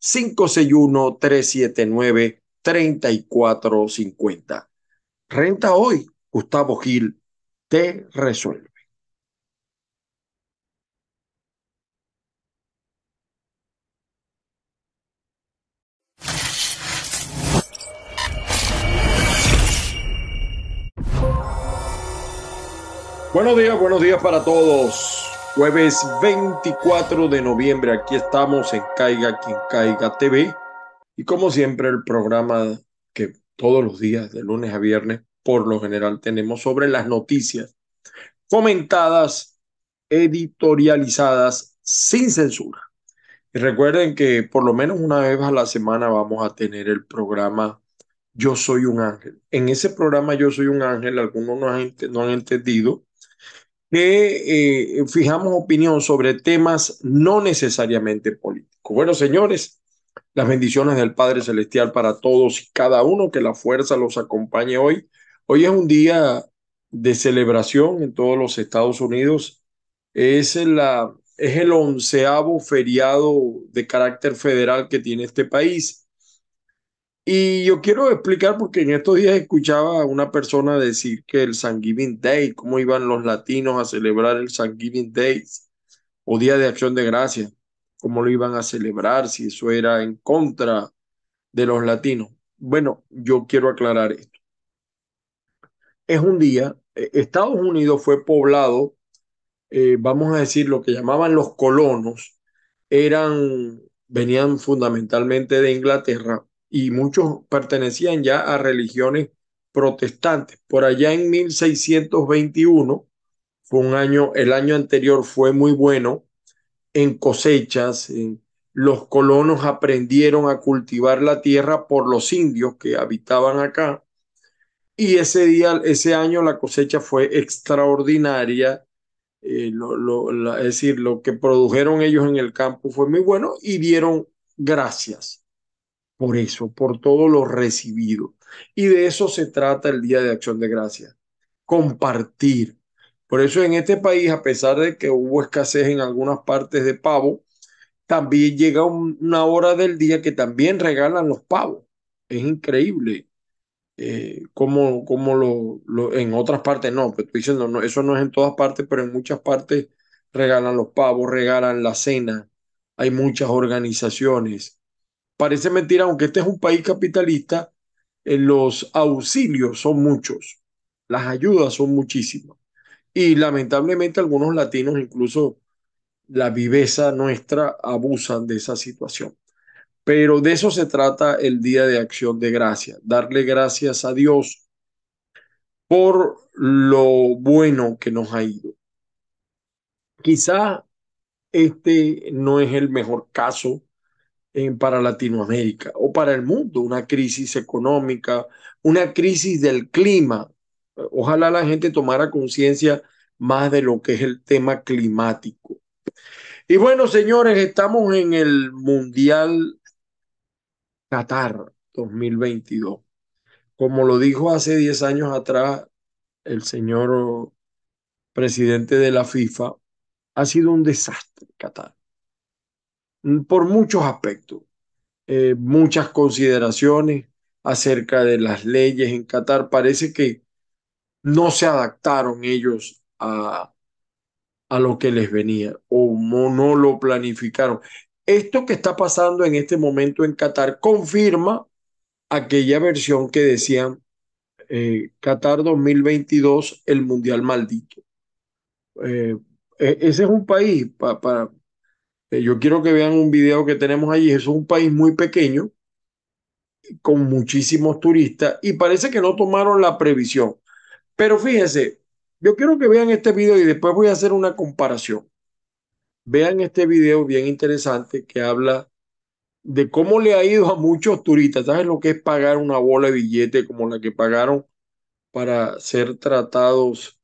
561-379-3450. Renta hoy, Gustavo Gil te resuelve. Buenos días, buenos días para todos. Jueves 24 de noviembre, aquí estamos en Caiga quien caiga TV y como siempre el programa que todos los días de lunes a viernes por lo general tenemos sobre las noticias comentadas, editorializadas sin censura. Y recuerden que por lo menos una vez a la semana vamos a tener el programa Yo Soy un Ángel. En ese programa Yo Soy un Ángel, algunos no han, entendido que eh, fijamos opinión sobre temas no necesariamente políticos. Bueno, señores, las bendiciones del Padre Celestial para todos y cada uno, que la fuerza los acompañe hoy. Hoy es un día de celebración en todos los Estados Unidos. Es, la, es el onceavo feriado de carácter federal que tiene este país. Y yo quiero explicar porque en estos días escuchaba a una persona decir que el Thanksgiving Day, cómo iban los latinos a celebrar el Thanksgiving Day o Día de Acción de Gracia, cómo lo iban a celebrar, si eso era en contra de los latinos. Bueno, yo quiero aclarar esto. Es un día, eh, Estados Unidos fue poblado, eh, vamos a decir, lo que llamaban los colonos, eran, venían fundamentalmente de Inglaterra y muchos pertenecían ya a religiones protestantes. Por allá en 1621 fue un año, el año anterior fue muy bueno en cosechas, los colonos aprendieron a cultivar la tierra por los indios que habitaban acá y ese día, ese año la cosecha fue extraordinaria. Eh, es decir, lo que produjeron ellos en el campo fue muy bueno y dieron gracias por eso, por todo lo recibido. Y de eso se trata el Día de Acción de Gracias, compartir. Por eso en este país, a pesar de que hubo escasez en algunas partes de pavo, también llega una hora del día que también regalan los pavos. Es increíble. Eh, como, como lo, en otras partes no, pero estoy diciendo, no, eso no es en todas partes, pero en muchas partes regalan los pavos, regalan la cena, hay muchas organizaciones Parece mentira, aunque este es un país capitalista, eh, los auxilios son muchos, las ayudas son muchísimas. Y lamentablemente algunos latinos, incluso la viveza nuestra, abusan de esa situación. Pero de eso se trata el Día de Acción de Gracia, darle gracias a Dios por lo bueno que nos ha ido. Quizá este no es el mejor caso para Latinoamérica o para el mundo, una crisis económica, una crisis del clima. Ojalá la gente tomara conciencia más de lo que es el tema climático. Y bueno, señores, estamos en el Mundial Qatar 2022. Como lo dijo hace 10 años atrás el señor presidente de la FIFA, ha sido un desastre Qatar. Mm, por muchos aspectos, eh, muchas consideraciones acerca de las leyes en Qatar. Parece que no se adaptaron ellos a, a lo que les venía o no, lo planificaron. Esto que está pasando en este momento en Qatar confirma aquella versión que decían eh, Qatar 2022, el Mundial Maldito. Eh, e, ese es un país, para, yo quiero que vean un video que tenemos allí. Es un país muy pequeño, con muchísimos turistas, y parece que no tomaron la previsión. Pero fíjense, yo quiero que vean este video y después voy a hacer una comparación. Vean este video bien interesante que habla de cómo le ha ido a muchos turistas. ¿Sabes lo que es pagar una bola de billete como la que pagaron para ser tratados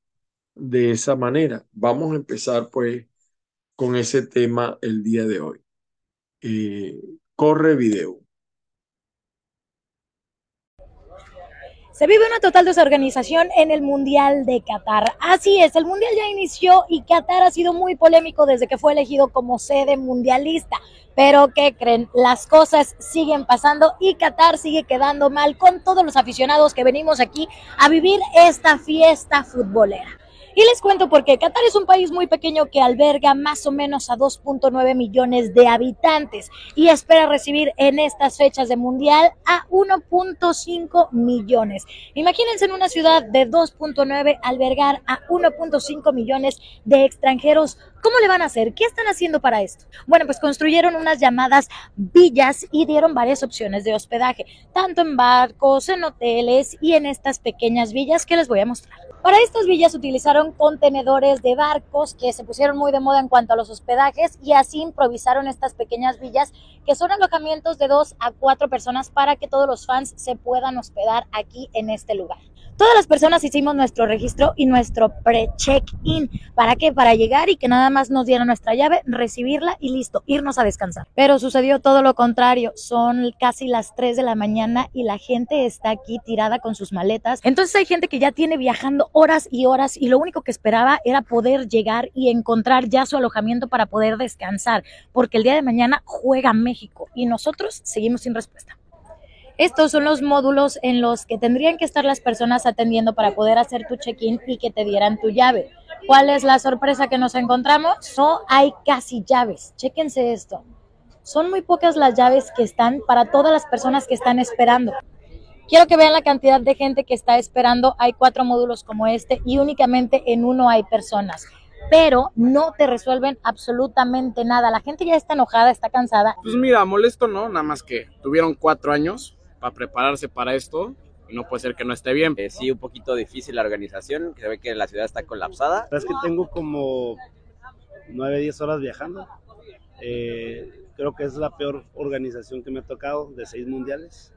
de esa manera? Vamos a empezar pues con ese tema el día de hoy. Eh, corre video. Se vive una total desorganización en el Mundial de Qatar. Así es, el Mundial ya inició y Qatar ha sido muy polémico desde que fue elegido como sede mundialista. Pero ¿qué creen? Las cosas siguen pasando y Qatar sigue quedando mal con todos los aficionados que venimos aquí a vivir esta fiesta futbolera. Y les cuento por qué. Qatar es un país muy pequeño que alberga más o menos a 2.9 millones de habitantes y espera recibir en estas fechas de mundial a 1.5 millones. Imagínense en una ciudad de 2.9 albergar a 1.5 millones de extranjeros ¿Cómo le van a hacer? ¿Qué están haciendo para esto? Bueno, pues construyeron unas llamadas villas y dieron varias opciones de hospedaje, tanto en barcos, en hoteles y en estas pequeñas villas que les voy a mostrar. Para estas villas utilizaron contenedores de barcos que se pusieron muy de moda en cuanto a los hospedajes y así improvisaron estas pequeñas villas que son alojamientos de dos a cuatro personas para que todos los fans se puedan hospedar aquí en este lugar. Todas las personas hicimos nuestro registro y nuestro pre-check-in. ¿Para qué? Para llegar y que nada más nos dieran nuestra llave, recibirla y listo, irnos a descansar. Pero sucedió todo lo contrario. Son casi las 3 de la mañana y la gente está aquí tirada con sus maletas. Entonces hay gente que ya tiene viajando horas y horas y lo único que esperaba era poder llegar y encontrar ya su alojamiento para poder descansar, porque el día de mañana juega México y nosotros seguimos sin respuesta. Estos son los módulos en los que tendrían que estar las personas atendiendo para poder hacer tu check-in y que te dieran tu llave. ¿Cuál es la sorpresa que nos encontramos? No hay casi llaves. Chéquense esto. Son muy pocas las llaves que están para todas las personas que están esperando. Quiero que vean la cantidad de gente que está esperando. Hay cuatro módulos como este y únicamente en uno hay personas pero no te resuelven absolutamente nada. La gente ya está enojada, está cansada. Pues mira, molesto no, nada más que tuvieron cuatro años para prepararse para esto y no puede ser que no esté bien. Eh, sí, un poquito difícil la organización, se ve que la ciudad está colapsada. Es que tengo como 9, 10 horas viajando. Eh, creo que es la peor organización que me ha tocado de seis mundiales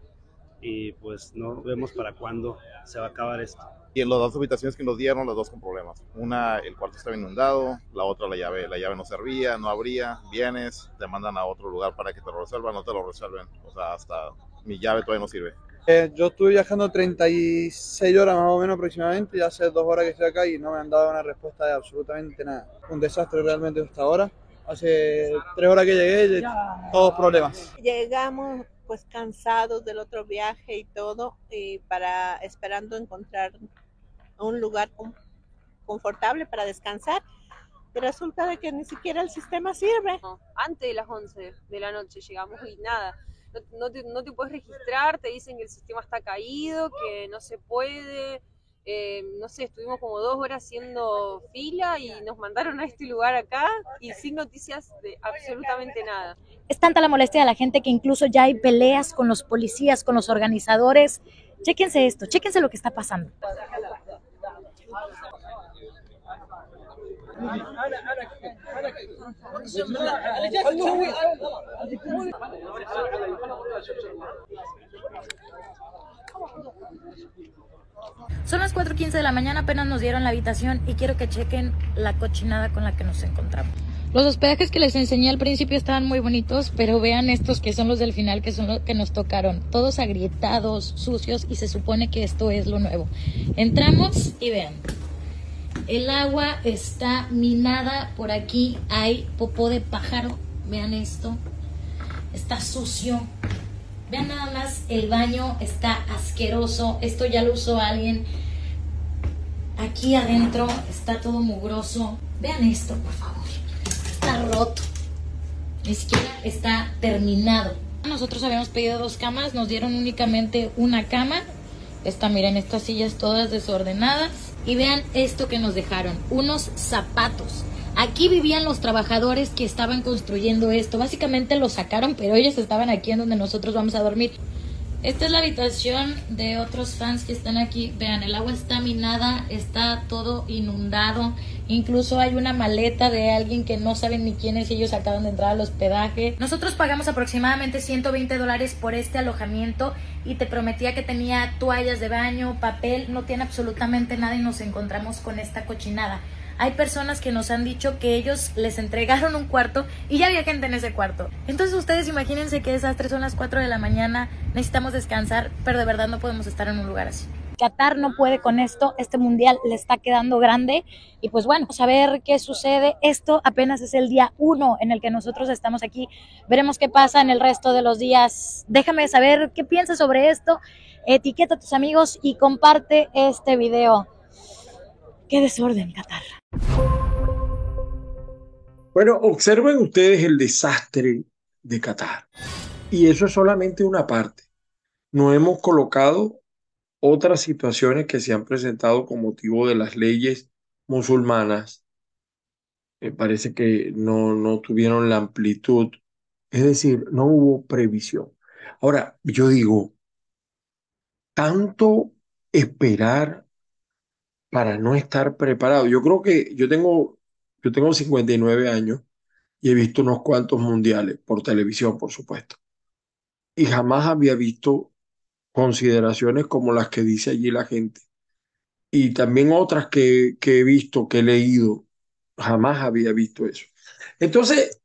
y pues no vemos para cuándo se va a acabar esto. Y en las dos habitaciones que nos dieron, las dos con problemas. Una, el cuarto estaba inundado, la otra, la llave, la llave no servía, no abría, vienes, te mandan a otro lugar para que te lo resuelvan, no te lo resuelven. O sea, hasta mi llave todavía no sirve. Eh, yo estuve viajando 36 horas más o menos aproximadamente, ya hace dos horas que estoy acá y no me han dado una respuesta de absolutamente nada. Un desastre realmente hasta ahora. Hace tres horas que llegué, todos problemas. Llegamos pues cansados del otro viaje y todo, y para esperando encontrar un lugar confortable para descansar. Y resulta de que ni siquiera el sistema sirve. Antes de las 11 de la noche llegamos y nada, no, te, no te puedes registrar, te dicen que el sistema está caído, que no se puede. Eh, no sé, estuvimos como dos horas haciendo fila y nos mandaron a este lugar acá y sin noticias de absolutamente nada. Es tanta la molestia de la gente que incluso ya hay peleas con los policías, con los organizadores. Chéquense esto, chéquense lo que está pasando. Son las 4.15 de la mañana, apenas nos dieron la habitación y quiero que chequen la cochinada con la que nos encontramos. Los hospedajes que les enseñé al principio estaban muy bonitos, pero vean estos que son los del final, que son los que nos tocaron. Todos agrietados, sucios y se supone que esto es lo nuevo. Entramos y vean. El agua está minada. Por aquí hay popó de pájaro. Vean esto. Está sucio. Vean nada más, el baño está asqueroso. Esto ya lo usó alguien. Aquí adentro está todo mugroso. Vean esto, por favor. Está roto. Ni siquiera está terminado. Nosotros habíamos pedido dos camas, nos dieron únicamente una cama. Esta, miren, estas sillas todas desordenadas. Y vean esto que nos dejaron, unos zapatos. Aquí vivían los trabajadores que estaban construyendo esto. Básicamente los sacaron, pero ellos estaban aquí en donde nosotros vamos a dormir. Esta es la habitación de otros fans que están aquí. Vean, el agua está minada, está todo inundado. Incluso hay una maleta de alguien que no saben ni quién es y ellos acaban de entrar al hospedaje. Nosotros pagamos aproximadamente 120 dólares por este alojamiento y te prometía que tenía toallas de baño, papel, no tiene absolutamente nada y nos encontramos con esta cochinada. Hay personas que nos han dicho que ellos les entregaron un cuarto y ya había gente en ese cuarto. Entonces ustedes imagínense que esas tres son las 4 de la mañana, necesitamos descansar, pero de verdad no podemos estar en un lugar así. Qatar no puede con esto, este mundial le está quedando grande y pues bueno, a ver qué sucede. Esto apenas es el día uno en el que nosotros estamos aquí. Veremos qué pasa en el resto de los días. Déjame saber qué piensas sobre esto. Etiqueta a tus amigos y comparte este video. Qué desorden, Qatar. Bueno, observen ustedes el desastre de Qatar. Y eso es solamente una parte. No hemos colocado otras situaciones que se han presentado con motivo de las leyes musulmanas. Me parece que no, no tuvieron la amplitud. Es decir, no hubo previsión. Ahora, yo digo, tanto esperar para no estar preparado. Yo creo que yo tengo, yo tengo 59 años y he visto unos cuantos mundiales por televisión, por supuesto. Y jamás había visto consideraciones como las que dice allí la gente. Y también otras que, que he visto, que he leído, jamás había visto eso. Entonces,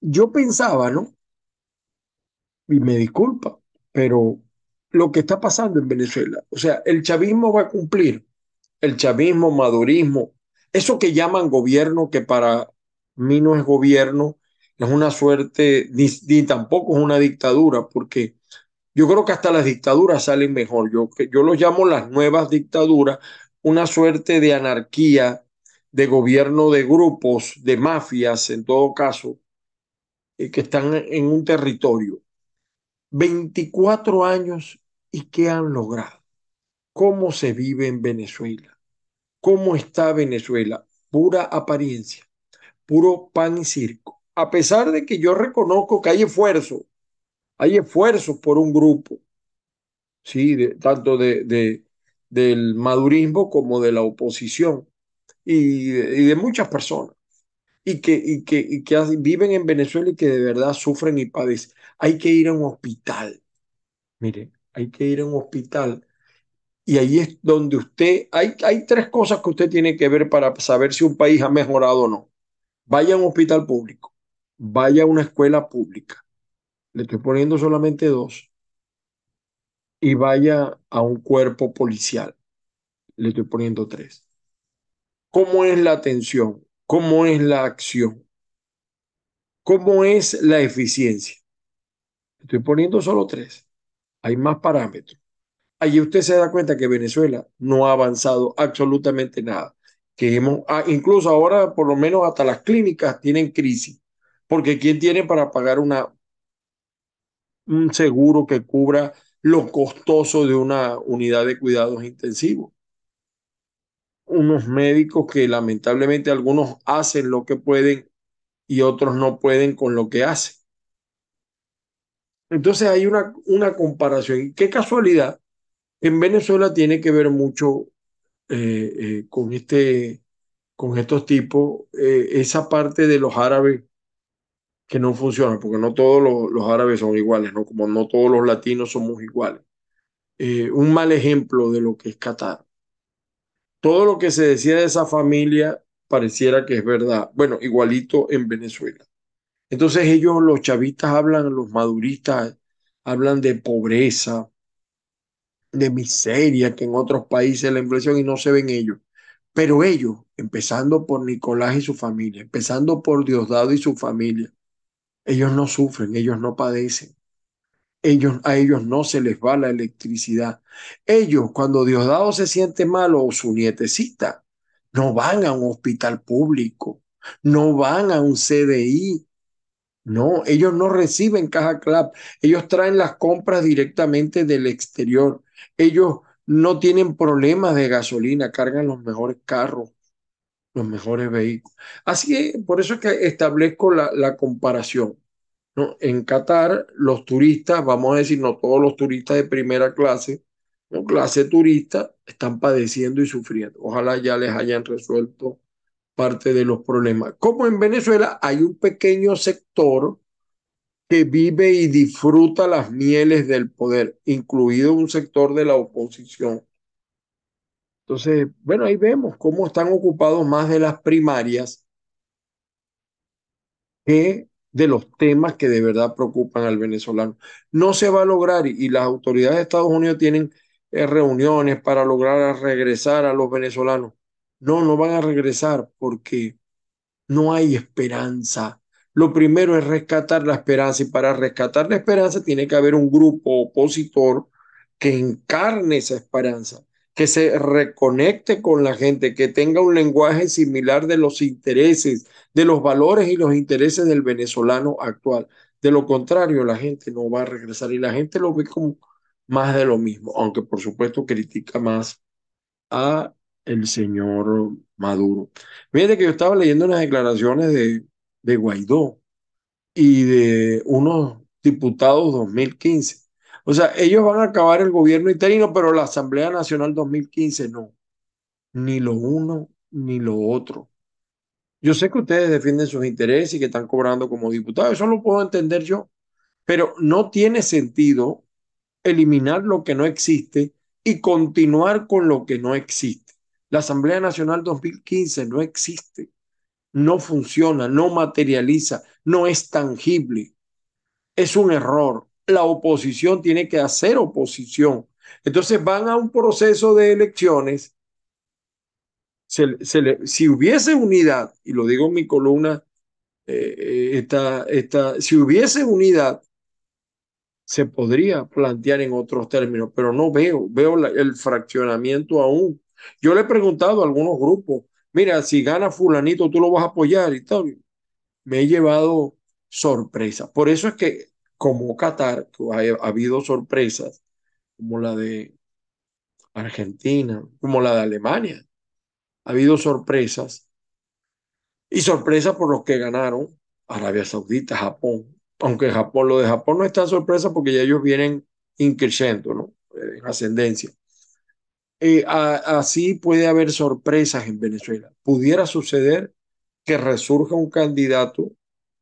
yo pensaba, ¿no? Y me disculpa, pero lo que está pasando en Venezuela, o sea, el chavismo va a cumplir el chavismo, madurismo, eso que llaman gobierno, que para mí no es gobierno, es una suerte, ni, tampoco es una dictadura, porque yo creo que hasta las dictaduras salen mejor. Yo, yo lo llamo las nuevas dictaduras, una suerte de anarquía, de gobierno de grupos, de mafias, en todo caso, eh, que están en un territorio. 24 años y qué han logrado cómo se vive en Venezuela, cómo está Venezuela, pura apariencia, puro pan y circo. A pesar de que yo reconozco que hay esfuerzo, hay esfuerzo por un grupo, sí, tanto de, del madurismo como de la oposición y de, muchas personas. Y que, y que, y que viven en Venezuela y que de verdad sufren y padecen. Hay que ir a un hospital. Mire, hay que ir a un hospital y ahí es donde usted, hay, hay tres cosas que usted tiene que ver para saber si un país ha mejorado o no. Vaya a un hospital público, vaya a una escuela pública, le estoy poniendo solamente dos, y vaya a un cuerpo policial, le estoy poniendo tres. ¿Cómo es la atención? ¿Cómo es la acción? ¿Cómo es la eficiencia? Estoy poniendo solo tres. Hay más parámetros. Allí usted se da cuenta que Venezuela no ha avanzado absolutamente nada. Que hemos, ah, incluso ahora, por lo menos hasta las clínicas tienen crisis, porque ¿quién tiene para pagar una, un seguro que cubra lo costoso de una unidad de cuidados intensivos? Unos médicos que lamentablemente algunos hacen lo que pueden y otros no pueden con lo que hacen. Entonces hay una, una comparación. Qué casualidad en Venezuela tiene que ver mucho eh, eh, con, este, con estos tipos, eh, esa parte de los árabes que no funciona, porque no todos los, árabes son iguales, ¿no? como no todos los latinos somos iguales. un mal ejemplo de lo que es Qatar. Todo lo que se decía de esa familia pareciera que es verdad. Bueno, igualito en Venezuela. Entonces ellos, los chavistas hablan, los maduristas hablan de pobreza, de miseria que en otros países la inflación y no se ven ellos. Pero ellos, empezando por Nicolás y su familia, empezando por Diosdado y su familia, ellos no sufren, ellos no padecen. Ellos, a ellos no se les va la electricidad. Ellos, cuando Diosdado se siente mal o su nietecita, no van a un hospital público, no van a un CDI, no, ellos no reciben caja CLAP, ellos traen las compras directamente del exterior. Ellos no tienen problemas de gasolina, cargan los mejores carros, los mejores vehículos. Así es, por eso es que establezco la, la comparación. ¿no? En Qatar, los turistas, vamos a decir, no todos los turistas de primera clase, ¿no? clase turista, están padeciendo y sufriendo. Ojalá ya les hayan resuelto parte de los problemas. Como en Venezuela hay un pequeño sector que vive y disfruta las mieles del poder, incluido un sector de la oposición. Entonces, bueno, ahí vemos cómo están ocupados más de las primarias que de los temas que de verdad preocupan al venezolano. No se va a lograr y, las autoridades de Estados Unidos tienen eh, reuniones para lograr regresar a los venezolanos. No, no van a regresar porque no hay esperanza. Lo primero es rescatar la esperanza y para rescatar la esperanza tiene que haber un grupo opositor que encarne esa esperanza que se reconecte con la gente, que tenga un lenguaje similar de los intereses, de los valores y los intereses del venezolano actual. De lo contrario, la gente no va a regresar y la gente lo ve como más de lo mismo, aunque por supuesto critica más a el señor Maduro. Fíjate que yo estaba leyendo unas declaraciones de, de Guaidó y de unos diputados 2015 o sea, ellos van a acabar el gobierno interino, pero la Asamblea Nacional 2015 no. Ni lo uno ni lo otro. Yo sé que ustedes defienden sus intereses y que están cobrando como diputados, eso lo puedo entender yo, pero no tiene sentido eliminar lo que no existe y continuar con lo que no existe. La Asamblea Nacional 2015 no existe, no funciona, no materializa, no es tangible. Es un error la oposición tiene que hacer oposición. Entonces van a un proceso de elecciones. si hubiese unidad, y lo digo en mi columna, eh, si hubiese unidad, se podría plantear en otros términos, pero no veo, veo el fraccionamiento aún. Yo le he preguntado a algunos grupos, mira, si gana fulanito, tú lo vas a apoyar y tal. Me he llevado sorpresa. Por eso es que como Qatar, ha, habido sorpresas, como la de Argentina, como la de Alemania. Ha habido sorpresas y sorpresas por los que ganaron Arabia Saudita, Japón. Aunque Japón, lo de Japón no está sorpresa porque ya ellos vienen increciendo, ¿no? En ascendencia. Eh, así puede haber sorpresas en Venezuela. Pudiera suceder que resurja un candidato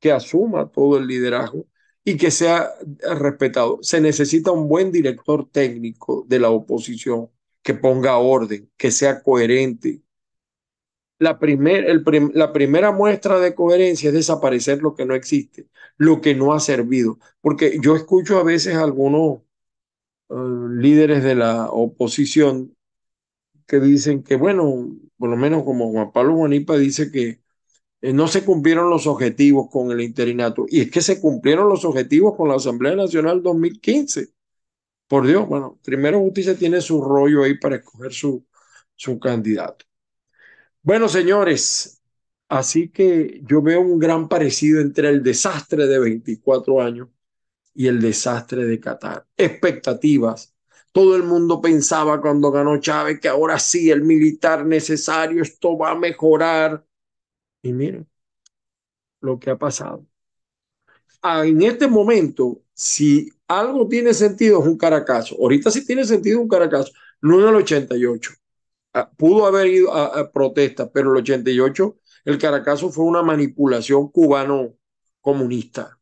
que asuma todo el liderazgo y que sea respetado. Se necesita un buen director técnico de la oposición que ponga orden, que sea coherente. La, la primera muestra de coherencia es desaparecer lo que no existe, lo que no ha servido. Porque yo escucho a veces a algunos eh, líderes de la oposición que dicen que, bueno, por lo menos como Juan Pablo Guanipa dice que eh, no se cumplieron los objetivos con el interinato. Y es que se cumplieron los objetivos con la Asamblea Nacional 2015. Por Dios, bueno, primero Justicia tiene su rollo ahí para escoger su, su candidato. Bueno, señores, así que yo veo un gran parecido entre el desastre de 24 años y el desastre de Qatar. Expectativas. Todo el mundo pensaba cuando ganó Chávez que ahora sí el militar necesario, esto va a mejorar y miren lo que ha pasado. Ah, en este momento, si algo tiene sentido, es un caracazo. Ahorita sí tiene sentido un caracazo, no en el 88. Ah, pudo haber ido a, a protesta, pero el 88, el caracazo fue una manipulación cubano-comunista.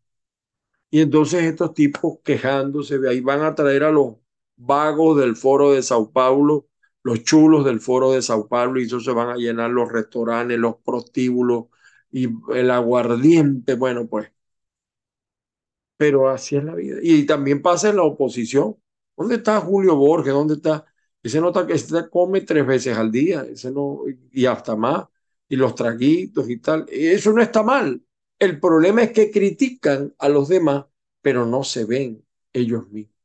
Y entonces estos tipos quejándose, ahí van a traer a los vagos del foro de Sao Paulo los chulos del foro de Sao Paulo y eso se van a llenar los restaurantes, los prostíbulos y el aguardiente, bueno, pues. Pero así es la vida. Y también pasa en la oposición. ¿Dónde está Julio Borges? ¿Dónde está? Ese nota que se come tres veces al día, ese no, y hasta más, y los traguitos y tal. Eso no está mal. El problema es que critican a los demás, pero no se ven ellos mismos.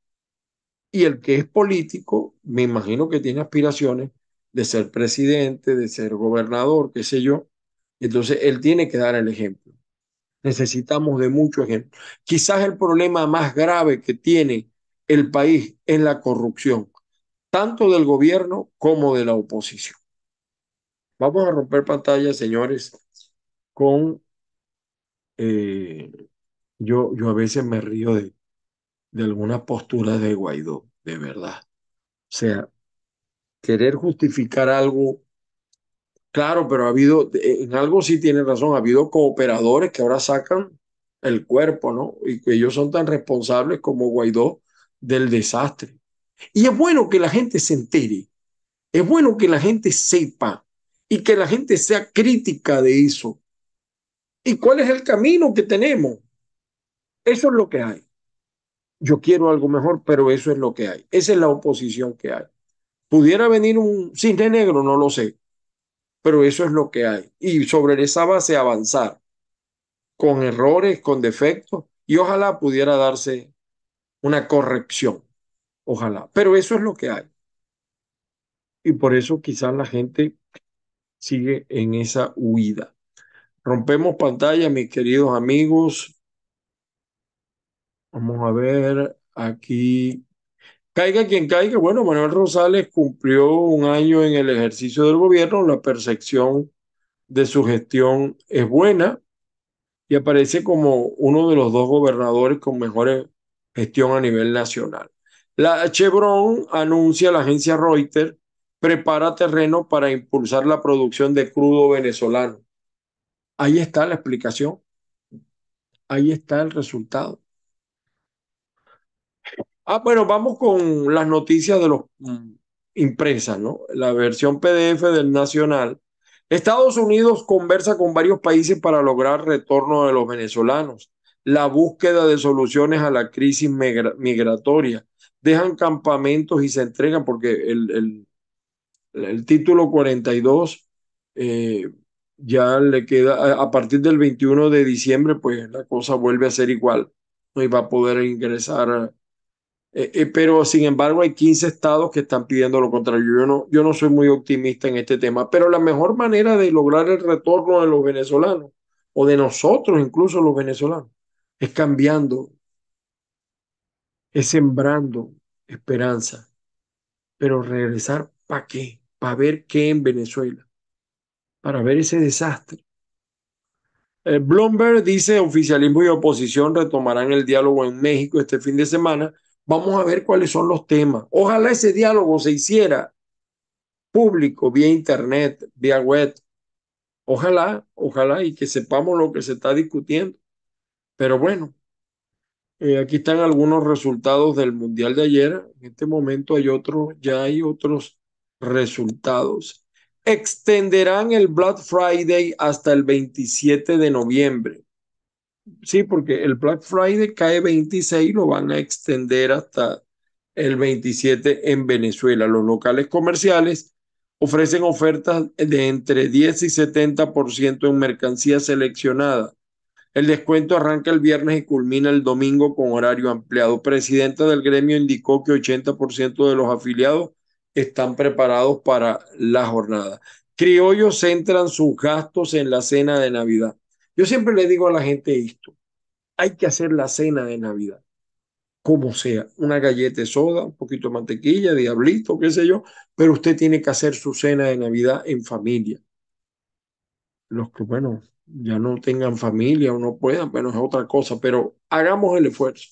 Y el que es político, me imagino que tiene aspiraciones de ser presidente, de ser gobernador, qué sé yo. Entonces, él tiene que dar el ejemplo. Necesitamos de mucho ejemplo. Quizás el problema más grave que tiene el país es la corrupción, tanto del gobierno como de la oposición. Vamos a romper pantalla, señores, con eh, Yo, yo a veces me río de, de algunas posturas de Guaidó, de verdad. O sea, querer justificar algo, claro, pero ha habido, en algo sí tiene razón, ha habido cooperadores que ahora sacan el cuerpo, ¿no? Y que ellos son tan responsables como Guaidó del desastre. Y es bueno que la gente se entere, es bueno que la gente sepa y que la gente sea crítica de eso. ¿Y cuál es el camino que tenemos? Eso es lo que hay. Yo quiero algo mejor, pero eso es lo que hay. Esa es la oposición que hay. ¿Pudiera venir un cisne negro? No lo sé, pero eso es lo que hay. Y sobre esa base avanzar, con errores, con defectos, y ojalá pudiera darse una corrección. Ojalá, pero eso es lo que hay. Y por eso quizás la gente sigue en esa huida. Rompemos pantalla, mis queridos amigos. Vamos a ver aquí. Caiga quien caiga. Bueno, Manuel Rosales cumplió un año en el ejercicio del gobierno. La percepción de su gestión es buena y aparece como uno de los dos gobernadores con mejor gestión a nivel nacional. La Chevron anuncia la agencia Reuters prepara terreno para impulsar la producción de crudo venezolano. Ahí está la explicación. Ahí está el resultado. Ah, bueno, vamos con las noticias de los mm, impresas, ¿no? La versión PDF del Nacional. Estados Unidos conversa con varios países para lograr retorno de los venezolanos. La búsqueda de soluciones a la crisis migratoria. Dejan campamentos y se entregan porque el, el, el título 42 eh, ya le queda, a partir del 21 de diciembre, pues la cosa vuelve a ser igual. No iba a poder ingresar eh, eh, pero sin embargo hay 15 estados que están pidiendo lo contrario. Yo no, yo no soy muy optimista en este tema, pero la mejor manera de lograr el retorno de los venezolanos, o de nosotros incluso los venezolanos, es cambiando, es sembrando esperanza. Pero regresar, ¿para qué? Para ver qué en Venezuela, para ver ese desastre. Eh, Bloomberg dice oficialismo y oposición retomarán el diálogo en México este fin de semana Vamos a ver cuáles son los temas. Ojalá ese diálogo se hiciera público, vía internet, vía web. Ojalá, ojalá y que sepamos lo que se está discutiendo. Pero bueno, eh, aquí están algunos resultados del Mundial de ayer. En este momento hay otros, ya hay otros resultados. Extenderán el Black Friday hasta el 27 de noviembre. Sí, porque el Black Friday cae 26, lo van a extender hasta el 27 en Venezuela. Los locales comerciales ofrecen ofertas de entre 10 y 70% en mercancía seleccionada. El descuento arranca el viernes y culmina el domingo con horario ampliado. Presidenta del gremio indicó que 80% de los afiliados están preparados para la jornada. Criollos centran sus gastos en la cena de Navidad. Yo siempre le digo a la gente esto, hay que hacer la cena de Navidad, como sea, una galleta de soda, un poquito de mantequilla, diablito, qué sé yo, pero usted tiene que hacer su cena de Navidad en familia. Los que, bueno, ya no tengan familia o no puedan, bueno, es otra cosa, pero hagamos el esfuerzo.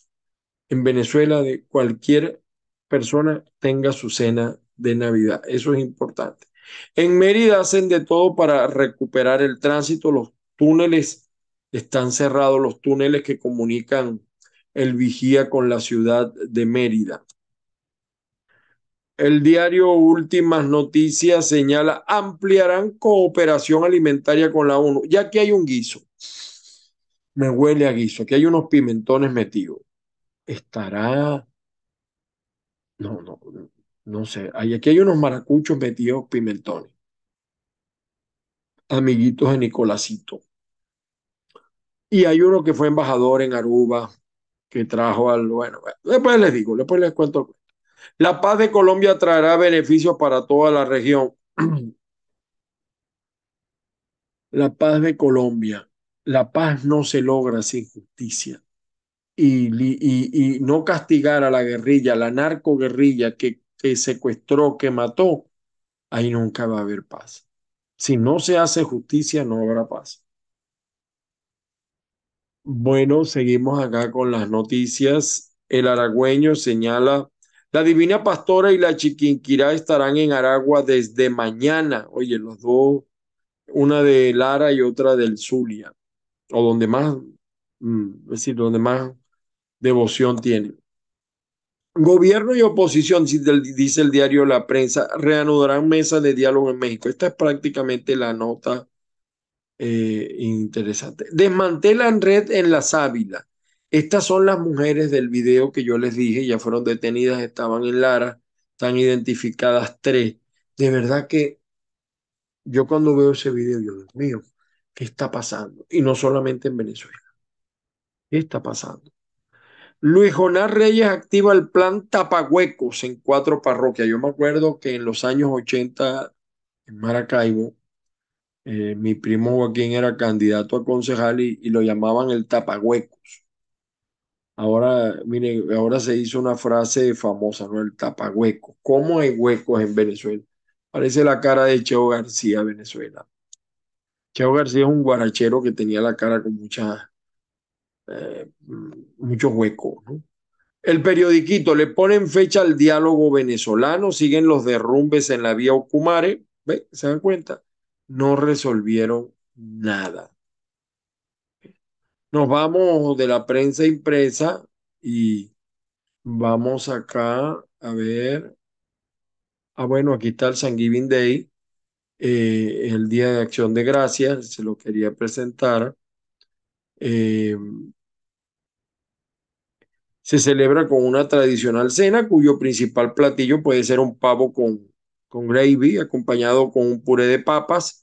En Venezuela, de cualquier persona tenga su cena de Navidad, eso es importante. En Mérida hacen de todo para recuperar el tránsito, los túneles, están cerrados los túneles que comunican el Vigía con la ciudad de Mérida. El diario Últimas Noticias señala ampliarán cooperación alimentaria con la ONU, ya que hay un guiso. Me huele a guiso, que hay unos pimentones metidos. Estará. No, no, no sé. Aquí hay unos maracuchos metidos pimentones. Amiguitos de Nicolásito. Y hay uno que fue embajador en Aruba, que trajo al, bueno, después les digo, después les cuento. La paz de Colombia traerá beneficios para toda la región. La paz de Colombia. La paz no se logra sin justicia. Y, y, y no castigar a la guerrilla, la narcoguerrilla que, que secuestró, que mató, ahí nunca va a haber paz. Si no se hace justicia, no habrá paz. Bueno, seguimos acá con las noticias. El aragüeño señala, la Divina Pastora y la Chiquinquirá estarán en Aragua desde mañana. Oye, los dos, una de Lara y otra del Zulia, o donde más, mm, es decir, donde más devoción tienen. Gobierno y oposición, dice el diario La Prensa, reanudarán mesas de diálogo en México. Esta es prácticamente la nota eh, interesante. Desmantelan red en la Sábila. Estas son las mujeres del video que yo les dije, ya fueron detenidas, estaban en Lara, están identificadas tres. De verdad que yo cuando veo ese video, yo, Dios mío, ¿qué está pasando? Y no solamente en Venezuela. ¿Qué está pasando? Luis Jonás Reyes activa el plan Tapahuecos en cuatro parroquias. Yo me acuerdo que en los años 80 en Maracaibo, eh, mi primo Joaquín era candidato a concejal y, lo llamaban el Tapahuecos. Ahora, mire, ahora se hizo una frase famosa, ¿no? El tapahuecos. ¿Cómo hay huecos en Venezuela? Parece la cara de Cheo García, Venezuela. Cheo García es un guarachero que tenía la cara con mucha eh, muchos huecos. El periodiquito le ponen fecha al diálogo venezolano, siguen los derrumbes en la vía Ocumare, ¿ve? ¿se dan cuenta? No resolvieron nada. Nos vamos de la prensa impresa y vamos acá a ver. Ah, bueno, aquí está el San Giving Day, eh, el Día de Acción de Gracias, se lo quería presentar. Eh, se celebra con una tradicional cena cuyo principal platillo puede ser un pavo con, con gravy acompañado con un puré de papas.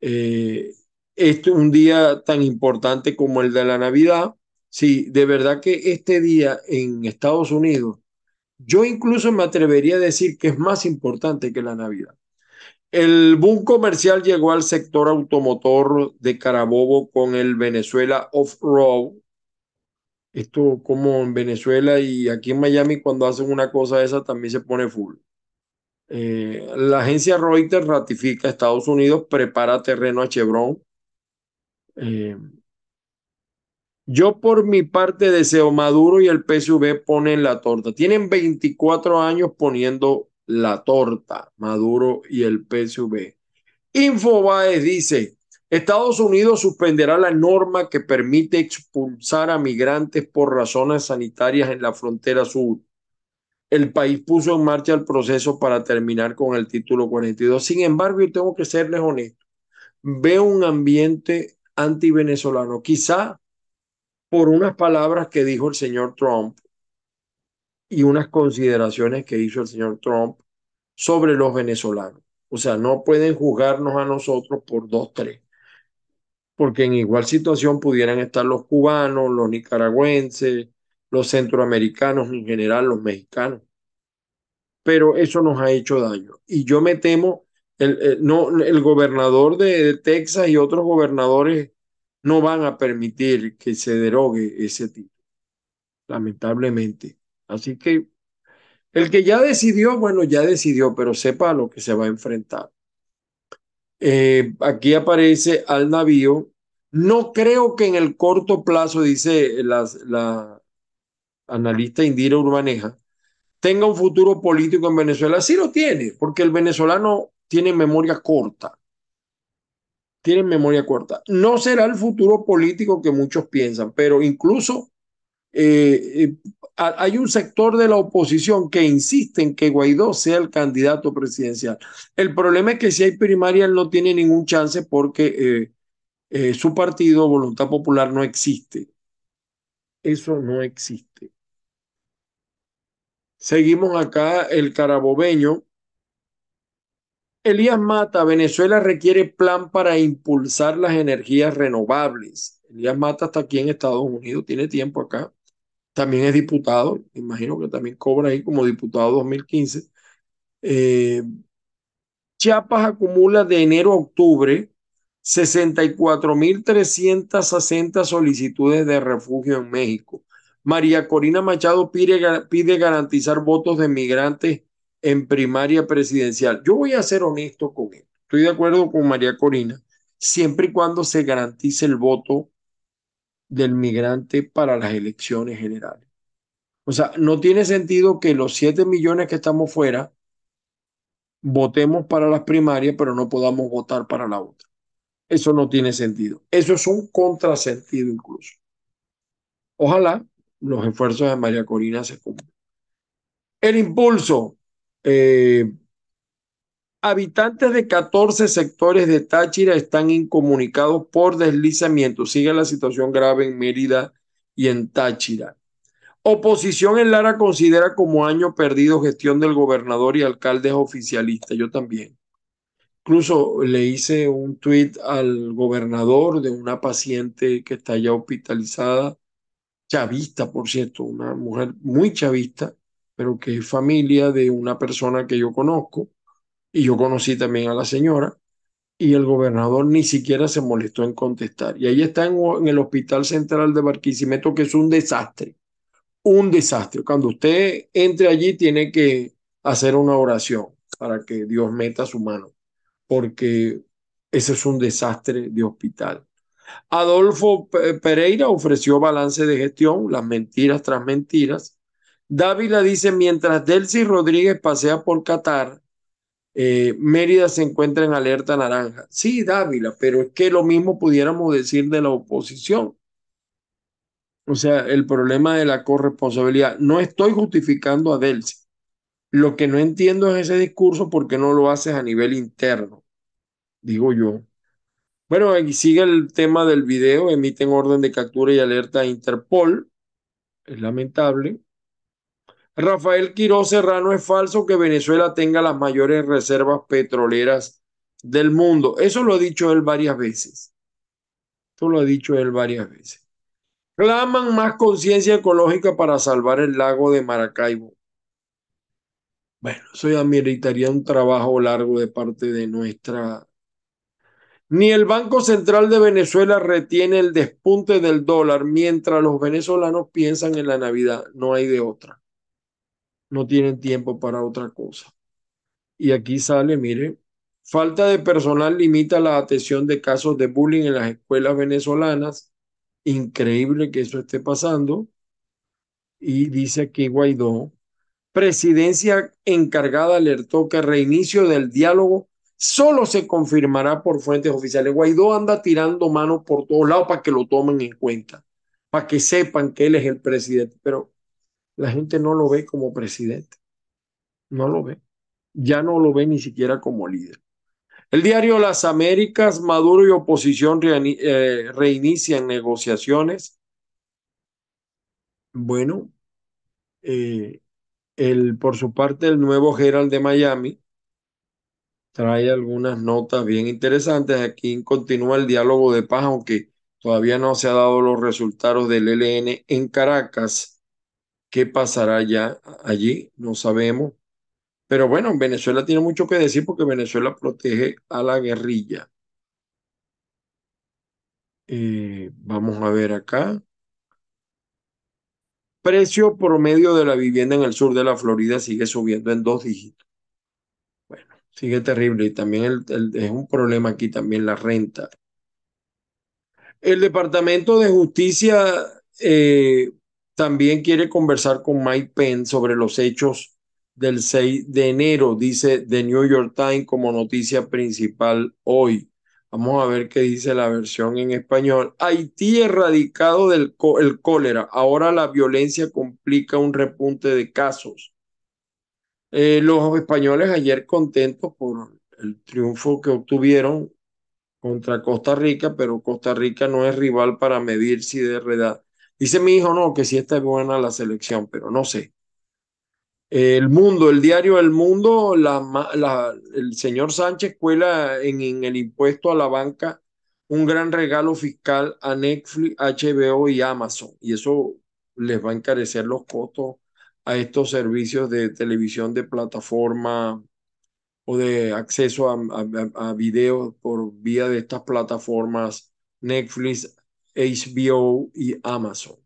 Eh, este es un día tan importante como el de la Navidad. Sí, de verdad que este día en Estados Unidos, yo incluso me atrevería a decir que es más importante que la Navidad. El boom comercial llegó al sector automotor de Carabobo con el Venezuela Off-Road, esto como en Venezuela y aquí en Miami cuando hacen una cosa esa también se pone full. Eh, la agencia Reuters ratifica Estados Unidos prepara terreno a Chevron. Eh, yo por mi parte deseo Maduro y el PSV ponen la torta. Tienen 24 años poniendo la torta, Maduro y el PSV. Infobae dice, Estados Unidos suspenderá la norma que permite expulsar a migrantes por razones sanitarias en la frontera sur. El país puso en marcha el proceso para terminar con el título 42. Sin embargo, yo tengo que serles honesto, veo un ambiente anti-venezolano, quizá por unas palabras que dijo el señor Trump y unas consideraciones que hizo el señor Trump sobre los venezolanos. O sea, no pueden juzgarnos a nosotros por dos, tres porque en igual situación pudieran estar los cubanos, los nicaragüenses, los centroamericanos, en general los mexicanos. Pero eso nos ha hecho daño. Y yo me temo, el, no, el gobernador de, Texas y otros gobernadores no van a permitir que se derogue ese título, lamentablemente. Así que el que ya decidió, bueno, ya decidió, pero sepa lo que se va a enfrentar. Eh, aquí aparece al navío. No creo que en el corto plazo, dice la analista Indira Urbaneja, tenga un futuro político en Venezuela. Sí lo tiene, porque el venezolano tiene memoria corta. Tiene memoria corta. No será el futuro político que muchos piensan, pero incluso eh, eh, hay un sector de la oposición que insiste en que Guaidó sea el candidato presidencial. El problema es que si hay primaria él no tiene ningún chance porque eh, su partido, Voluntad Popular, no existe. Eso no existe. Seguimos acá el carabobeño. Elías Mata, Venezuela requiere plan para impulsar las energías renovables. Elías Mata está aquí en Estados Unidos, tiene tiempo acá también es diputado, imagino que también cobra ahí como diputado 2015. Eh, Chiapas acumula de enero a octubre 64.360 solicitudes de refugio en México. María Corina Machado pide, garantizar votos de migrantes en primaria presidencial. Yo voy a ser honesto con él. Estoy de acuerdo con María Corina, siempre y cuando se garantice el voto del migrante para las elecciones generales. O sea, no tiene sentido que los 7 millones que estamos fuera votemos para las primarias, pero no podamos votar para la otra. Eso no tiene sentido. Eso es un contrasentido incluso. Ojalá los esfuerzos de María Corina se cumplan. El impulso. Eh, habitantes de 14 sectores de Táchira están incomunicados por deslizamiento. Sigue la situación grave en Mérida y en Táchira. Oposición en Lara considera como año perdido gestión del gobernador y alcaldes oficialistas. Yo también. Incluso le hice un tuit al gobernador de una paciente que está ya hospitalizada, chavista, por cierto, una mujer muy chavista, pero que es familia de una persona que yo conozco, y yo conocí también a la señora, y el gobernador ni siquiera se molestó en contestar. Y ahí está en, el Hospital Central de Barquisimeto, que es un desastre un desastre. Cuando usted entre allí tiene que hacer una oración para que Dios meta su mano, porque ese es un desastre de hospital. Adolfo Pereira ofreció balance de gestión, las mentiras tras mentiras. Dávila dice, mientras Delcy Rodríguez pasea por Qatar, eh, Mérida se encuentra en alerta naranja. Sí, Dávila, pero es que lo mismo pudiéramos decir de la oposición. O sea, el problema de la corresponsabilidad. No estoy justificando a Delcy. Lo que no entiendo es ese discurso porque no lo haces a nivel interno, digo yo. Bueno, aquí sigue el tema del video, emiten orden de captura y alerta a Interpol. Es lamentable. Rafael Quiroz Serrano es falso que Venezuela tenga las mayores reservas petroleras del mundo. Eso lo ha dicho él varias veces. Eso lo ha dicho él varias veces. Claman más conciencia ecológica para salvar el lago de Maracaibo. Bueno, eso ya meritaría un trabajo largo de parte de nuestra... Ni el Banco Central de Venezuela retiene el despunte del dólar mientras los venezolanos piensan en la Navidad. No hay de otra. No tienen tiempo para otra cosa. Y aquí sale, mire, falta de personal limita la atención de casos de bullying en las escuelas venezolanas Increíble que eso esté pasando. Y dice aquí Guaidó, presidencia encargada alertó que reinicio del diálogo solo se confirmará por fuentes oficiales. Guaidó anda tirando manos por todos lados para que lo tomen en cuenta, para que sepan que él es el presidente, pero la gente no lo ve como presidente, no lo ve, ya no lo ve ni siquiera como líder. El diario Las Américas, Maduro y oposición eh, reinician negociaciones. Bueno, eh, el, por su parte, el nuevo Herald de Miami trae algunas notas bien interesantes. Aquí continúa el diálogo de paz, aunque todavía no se han dado los resultados del ELN en Caracas. ¿Qué pasará ya allí? No sabemos. Pero bueno, Venezuela tiene mucho que decir porque Venezuela protege a la guerrilla. Eh, vamos a ver acá. Precio promedio de la vivienda en el sur de la Florida sigue subiendo en dos dígitos. Bueno, sigue terrible y también es un problema aquí también la renta. El Departamento de Justicia eh, también quiere conversar con Mike Pence sobre los hechos del 6 de enero, dice The New York Times como noticia principal hoy. Vamos a ver qué dice la versión en español. Haití erradicado del el cólera. Ahora la violencia complica un repunte de casos. Eh, los españoles ayer contentos por el triunfo que obtuvieron contra Costa Rica, pero Costa Rica no es rival para medir si de verdad. Dice mi hijo, no, que sí está buena la selección, pero no sé. El Mundo, el diario El Mundo, el señor Sánchez cuela en, el impuesto a la banca un gran regalo fiscal a Netflix, HBO y Amazon. Y eso les va a encarecer los costos a estos servicios de televisión de plataforma o de acceso a, videos por vía de estas plataformas Netflix, HBO y Amazon.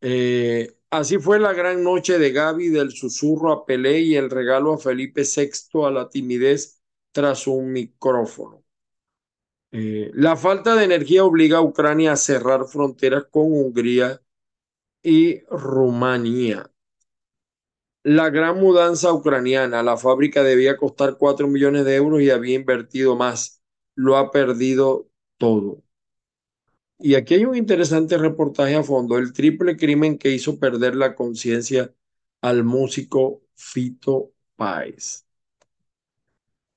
Eh, Así fue la gran noche de Gaby del susurro a Pelé y el regalo a Felipe VI a la timidez tras un micrófono. Eh, la falta de energía obliga a Ucrania a cerrar fronteras con Hungría y Rumanía. La gran mudanza ucraniana, la fábrica debía costar 4 millones de euros y había invertido más. Lo ha perdido todo. Y aquí hay un interesante reportaje a fondo, el triple crimen que hizo perder la conciencia al músico Fito Páez.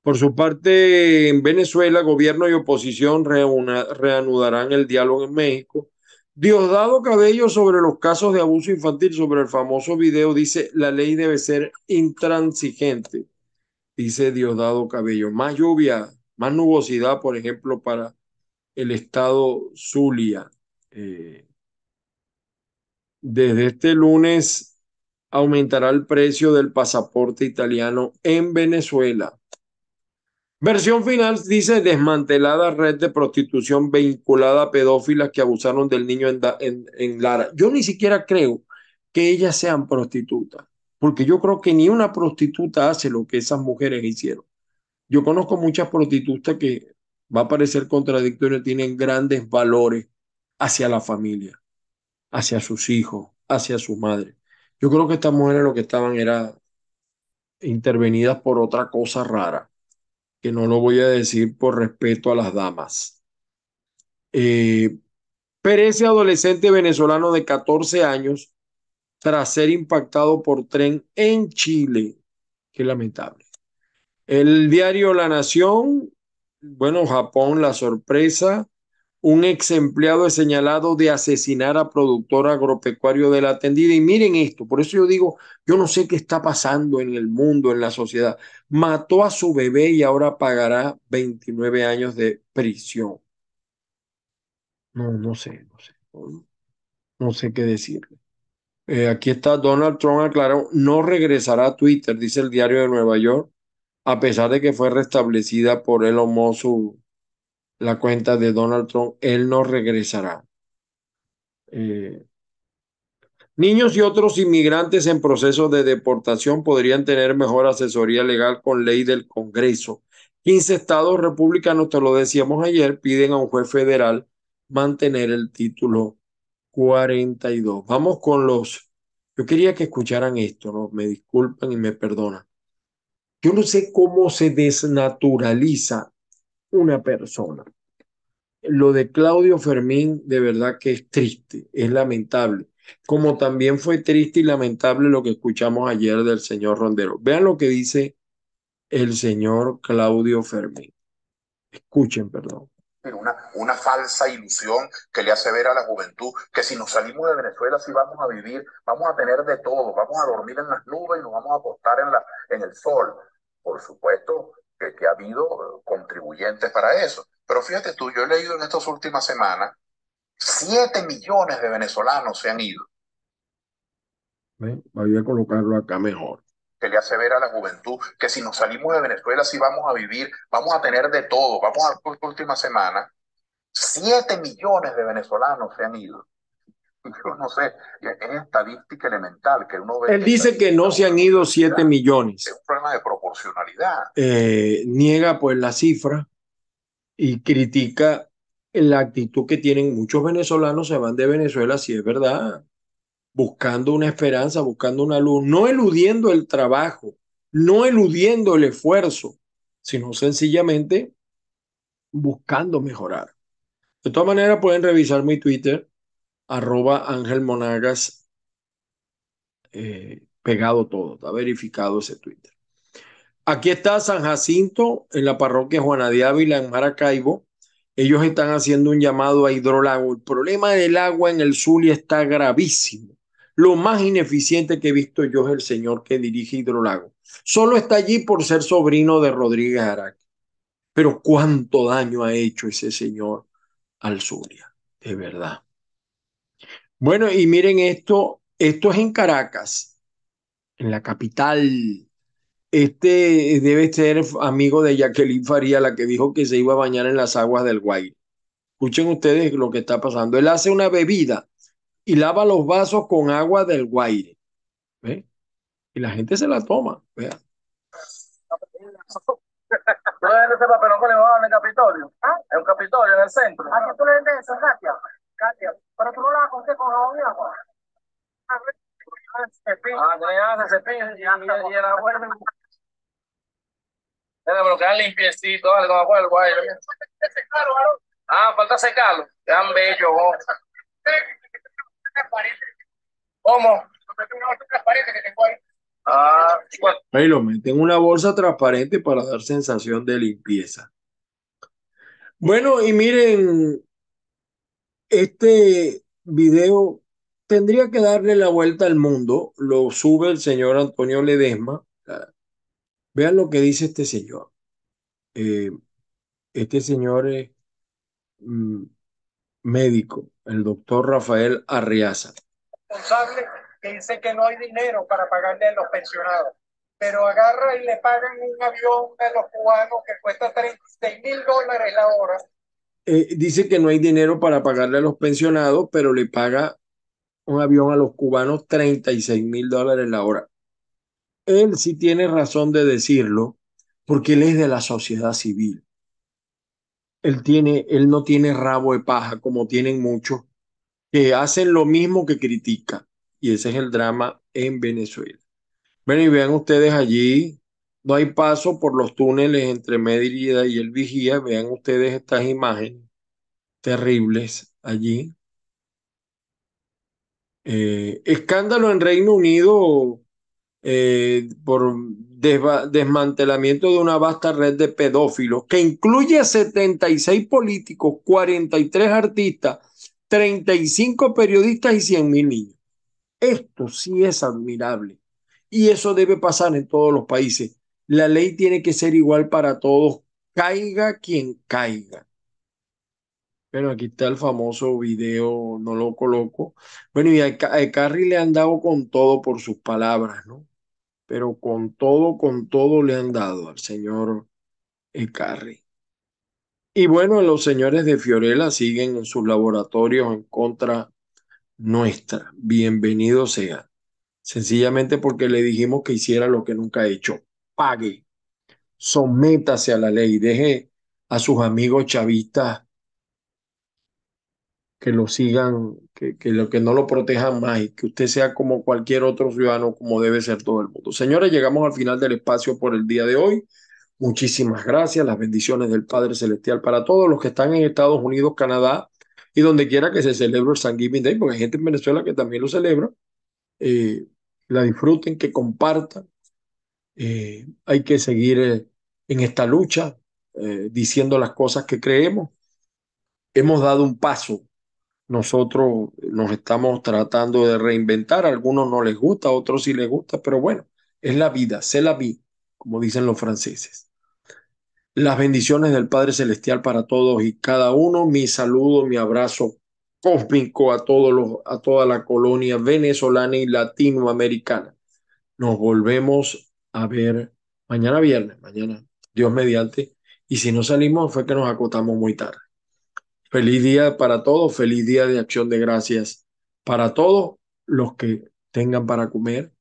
Por su parte, en Venezuela, gobierno y oposición reanudarán el diálogo en México. Diosdado Cabello sobre los casos de abuso infantil, sobre el famoso video, dice, la ley debe ser intransigente, dice Diosdado Cabello. Más lluvia, más nubosidad, por ejemplo, para el estado Zulia. Eh, desde este lunes aumentará el precio del pasaporte italiano en Venezuela. Versión final dice desmantelada red de prostitución vinculada a pedófilas que abusaron del niño en, Lara. Yo ni siquiera creo que ellas sean prostitutas, porque yo creo que ni una prostituta hace lo que esas mujeres hicieron. Yo conozco muchas prostitutas que va a parecer contradictorio, tienen grandes valores hacia la familia, hacia sus hijos, hacia su madre. Yo creo que estas mujeres lo que estaban era intervenidas por otra cosa rara que no lo voy a decir por respeto a las damas. Eh, perece adolescente venezolano de 14 años tras ser impactado por tren en Chile. Qué lamentable. El diario La Nación, bueno, Japón, la sorpresa un ex empleado es señalado de asesinar a productor agropecuario de la atendida. Y miren esto, por eso yo digo, yo no sé qué está pasando en el mundo, en la sociedad. Mató a su bebé y ahora pagará 29 años de prisión. No, no sé, no sé. No, sé qué decirle. Eh, aquí está Donald Trump aclaró, no regresará a Twitter, dice el diario de Nueva York, a pesar de que fue restablecida por Elon Musk la cuenta de Donald Trump, él no regresará. Eh, niños y otros inmigrantes en proceso de deportación podrían tener mejor asesoría legal con ley del Congreso. 15 estados republicanos, te lo decíamos ayer, piden a un juez federal mantener el título 42. Vamos con los... Yo quería que escucharan esto, ¿no? Me disculpan y me perdonan. Yo no sé cómo se desnaturaliza una persona. Lo de Claudio Fermín de verdad que es triste, es lamentable, como también fue triste y lamentable lo que escuchamos ayer del señor Rondero. Vean lo que dice el señor Claudio Fermín. Escuchen, perdón. Una, falsa ilusión que le hace ver a la juventud que si nos salimos de Venezuela, si vamos a vivir, vamos a tener de todo, vamos a dormir en las nubes y nos vamos a acostar en, la, en el sol. Por supuesto, que, ha habido contribuyentes para eso. Pero fíjate tú, yo he leído en estas últimas semanas, 7 millones de venezolanos se han ido. Voy a colocarlo acá mejor. Que le hace ver a la juventud que si nos salimos de Venezuela, si vamos a vivir, vamos a tener de todo. Vamos a la última semana, 7 millones de venezolanos se han ido. Yo no sé, es estadística elemental que uno ve. Él dice que no se han ido 7 millones. Es un problema de proporcionalidad. Eh, niega pues la cifra y critica la actitud que tienen muchos venezolanos, se van de Venezuela, si es verdad, buscando una esperanza, buscando una luz, no eludiendo el trabajo, no eludiendo el esfuerzo, sino sencillamente buscando mejorar. De todas maneras, pueden revisar mi Twitter, arroba Ángel Monagas, eh, pegado todo, está verificado ese Twitter. Aquí está San Jacinto, en la parroquia Juana de Ávila, en Maracaibo. Ellos están haciendo un llamado a hidrolago. El problema del agua en el Zulia está gravísimo. Lo más ineficiente que he visto yo es el señor que dirige Hidrolago. Solo está allí por ser sobrino de Rodríguez Araque. Pero cuánto daño ha hecho ese señor al Zulia, de verdad. Bueno, y miren esto, esto es en Caracas, en la capital. Este debe ser amigo de Jacqueline Faría, la que dijo que se iba a bañar en las aguas del Guaire. Escuchen ustedes lo que está pasando. Él hace una bebida y lava los vasos con agua del Guaire. ¿Ve? Y la gente se la toma. Vean. ese papelón que le va a dar en el Capitolio? ¿Ah? ¿Es un Capitolio? eso, Katia. Katia. Pero tú no la conté con jabón y agua. Ah, ya se cepilla y, y, y el abuelo. Mira, pero queda limpiecito, dale, con abuelo, guay. Ah, falta secarlo. Quedan bellos, vos. ¿Cómo? Ah. Ahí lo meten en una bolsa transparente para dar sensación de limpieza. Bueno, y miren, este video tendría que darle la vuelta al mundo. Lo sube el señor Antonio Ledesma. Vean lo que dice este señor. Eh, este señor es mm, médico, el doctor Rafael Arriaza. responsable que dice que no hay dinero para pagarle a los pensionados, pero agarra y le pagan un avión a los cubanos que cuesta 36 mil dólares la hora. Eh, dice que no hay dinero para pagarle a los pensionados, pero le paga un avión a los cubanos 36 mil dólares la hora. Él sí tiene razón de decirlo, porque él es de la sociedad civil. Él, tiene, él no tiene rabo de paja como tienen muchos que hacen lo mismo que critican. Y ese es el drama en Venezuela. Bueno, y vean ustedes allí, no hay paso por los túneles entre Mérida y el Vigía. Vean ustedes estas imágenes terribles allí. Eh, escándalo en Reino Unido eh, por desmantelamiento de una vasta red de pedófilos que incluye a 76 políticos, 43 artistas, 35 periodistas y 100 mil niños. Esto sí es admirable y eso debe pasar en todos los países. La ley tiene que ser igual para todos, caiga quien caiga. Bueno, aquí está el famoso video, no lo coloco. Bueno, y a, a Carrie le han dado con todo por sus palabras, ¿no? Pero con todo, con todo le han dado al señor Carrie. Y bueno, los señores de Fiorella siguen en sus laboratorios en contra nuestra. Bienvenido sea. Sencillamente porque le dijimos que hiciera lo que nunca ha hecho. Pague. Sométase a la ley. Deje a sus amigos chavistas que lo sigan, que, que, lo, que no lo protejan más y que usted sea como cualquier otro ciudadano, como debe ser todo el mundo. Señores, llegamos al final del espacio por el día de hoy. Muchísimas gracias, las bendiciones del Padre Celestial para todos los que están en Estados Unidos, Canadá y donde quiera que se celebre el San Giving Day, porque hay gente en Venezuela que también lo celebra. Eh, la disfruten, que compartan. Eh, hay que seguir eh, en esta lucha, eh, diciendo las cosas que creemos. Hemos dado un paso nosotros nos estamos tratando de reinventar, a algunos no les gusta, a otros sí les gusta, pero bueno, es la vida, sé la vida, como dicen los franceses. Las bendiciones del Padre Celestial para todos y cada uno, mi saludo, mi abrazo cósmico a, todos los, a toda la colonia venezolana y latinoamericana. Nos volvemos a ver mañana viernes, mañana, Dios mediante, y si no salimos fue que nos acotamos muy tarde. Feliz día para todos, feliz día de acción de gracias para todos los que tengan para comer.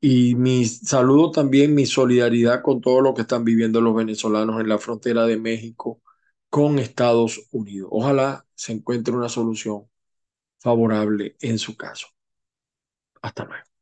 Y mi saludo también, mi solidaridad con todo lo que están viviendo los venezolanos en la frontera de México con Estados Unidos. Ojalá se encuentre una solución favorable en su caso. Hasta luego.